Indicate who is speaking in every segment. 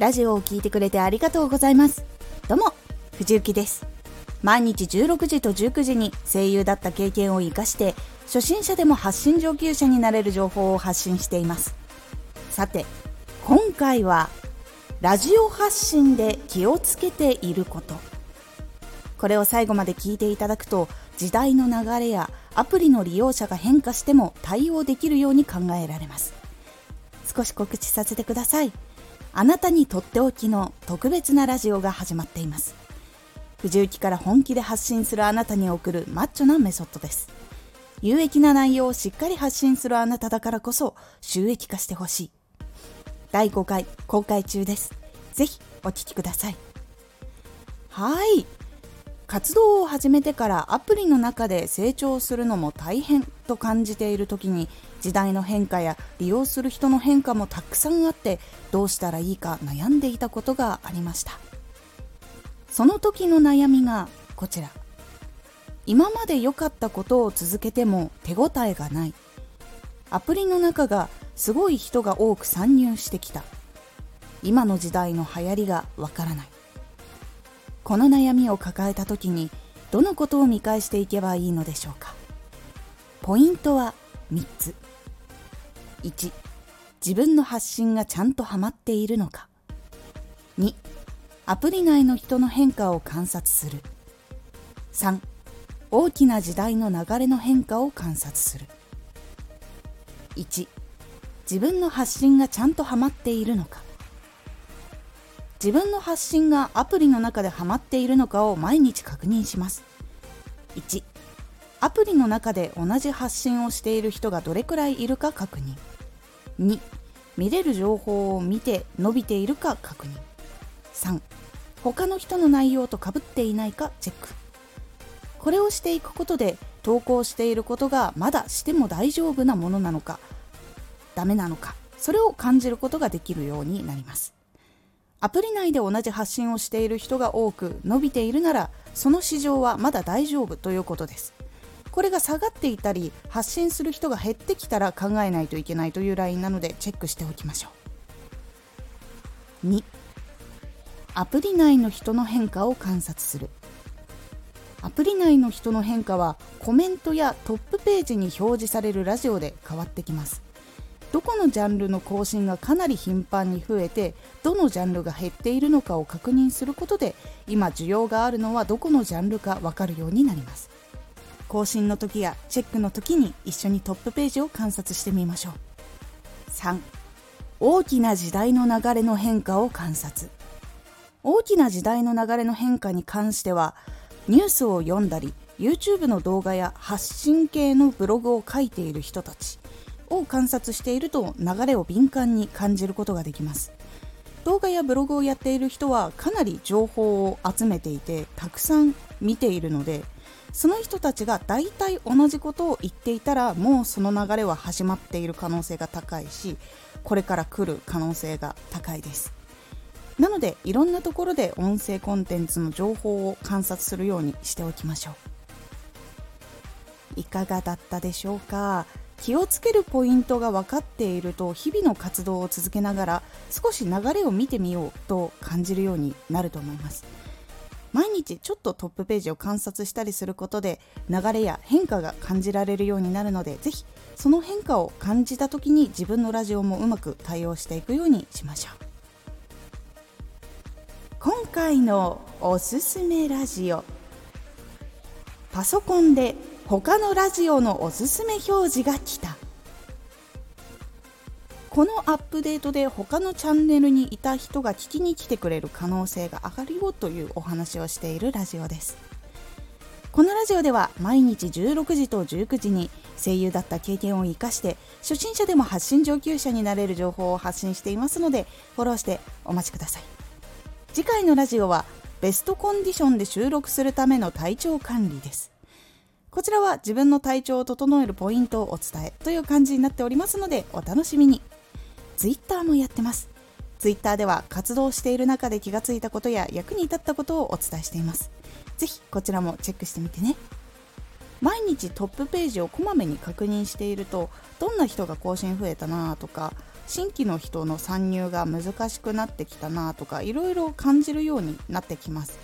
Speaker 1: ラジオを聴いてくれてありがとうございます。どうも藤幸です。毎日16時と19時に声優だった経験を生かして初心者でも発信上級者になれる情報を発信しています。さて今回はラジオ発信で気をつけていること。これを最後まで聞いていただくと時代の流れやアプリの利用者が変化しても対応できるように考えられます。少し告知させてください。あなたにとっておきの特別なラジオが始まっています。藤雪から本気で発信するあなたに送るマッチョなメソッドです。有益な内容をしっかり発信するあなただからこそ収益化してほしい。第5回公開中です。ぜひお聴きください。はい。活動を始めてからアプリの中で成長するのも大変と感じている時に時代の変化や利用する人の変化もたくさんあってどうしたらいいか悩んでいたことがありました。その時の悩みがこちら。今まで良かったことを続けても手応えがない。アプリの中がすごい人が多く参入してきた。今の時代の流行りがわからない。この悩みを抱えた時にどのことを見返していけばいいのでしょうか。ポイントは3つ。1自分の発信がちゃんとハマっているのか。2アプリ内の人の変化を観察する。3大きな時代の流れの変化を観察する。1自分の発信がちゃんとハマっているのか。自分の発信がアプリの中でハマっているのかを毎日確認します。1アプリの中で同じ発信をしている人がどれくらいいるか確認。2見れる情報を見て伸びているか確認。3他の人の内容とかぶっていないかチェック。これをしていくことで投稿していることがまだしても大丈夫なものなのかダメなのかそれを感じることができるようになります。アプリ内で同じ発信をしている人が多く伸びているならその市場はまだ大丈夫ということです。これが下がっていたり発信する人が減ってきたら考えないといけないというラインなのでチェックしておきましょう。2アプリ内の人の変化を観察する。アプリ内の人の変化はコメントやトップページに表示されるラジオで変わってきます。どこのジャンルの更新がかなり頻繁に増えてどのジャンルが減っているのかを確認することで今需要があるのはどこのジャンルか分かるようになります。更新の時やチェックの時に一緒にトップページを観察してみましょう。3大きな時代の流れの変化を観察。大きな時代の流れの変化に関してはニュースを読んだり YouTube の動画や発信系のブログを書いている人たちを観察していると流れを敏感に感じることができます。動画やブログをやっている人はかなり情報を集めていてたくさん見ているのでその人たちが大体同じことを言っていたらもうその流れは始まっている可能性が高いしこれから来る可能性が高いです。なのでいろんなところで音声コンテンツの情報を観察するようにしておきましょう。いかがだったでしょうか？気をつけるポイントが分かっていると日々の活動を続けながら少し流れを見てみようと感じるようになると思います。毎日ちょっとトップページを観察したりすることで流れや変化が感じられるようになるのでぜひその変化を感じた時に自分のラジオもうまく対応していくようにしましょう。今回のおすすめラジオ。パソコンで他のラジオのおすすめ表示が来た。このアップデートで他のチャンネルにいた人が聞きに来てくれる可能性が上がるよというお話をしているラジオです。このラジオでは毎日16時と19時に声優だった経験を生かして初心者でも発信上級者になれる情報を発信していますのでフォローしてお待ちください。次回のラジオはベストコンディションで収録するための体調管理です。こちらは自分の体調を整えるポイントをお伝えという感じになっておりますのでお楽しみに。Twitter もやってます。Twitter では活動している中で気がついたことや役に立ったことをお伝えしています。ぜひこちらもチェックしてみてね。毎日トップページをこまめに確認しているとどんな人が更新増えたなとか新規の人の参入が難しくなってきたなとかいろいろ感じるようになってきます。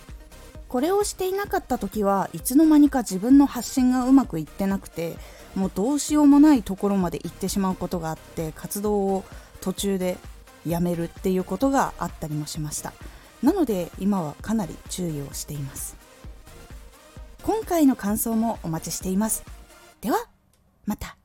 Speaker 1: これをしていなかった時はいつの間にか自分の発信がうまくいってなくてもうどうしようもないところまで行ってしまうことがあって活動を途中でやめるっていうことがあったりもしました。なので今はかなり注意をしています。今回の感想もお待ちしています。ではまた。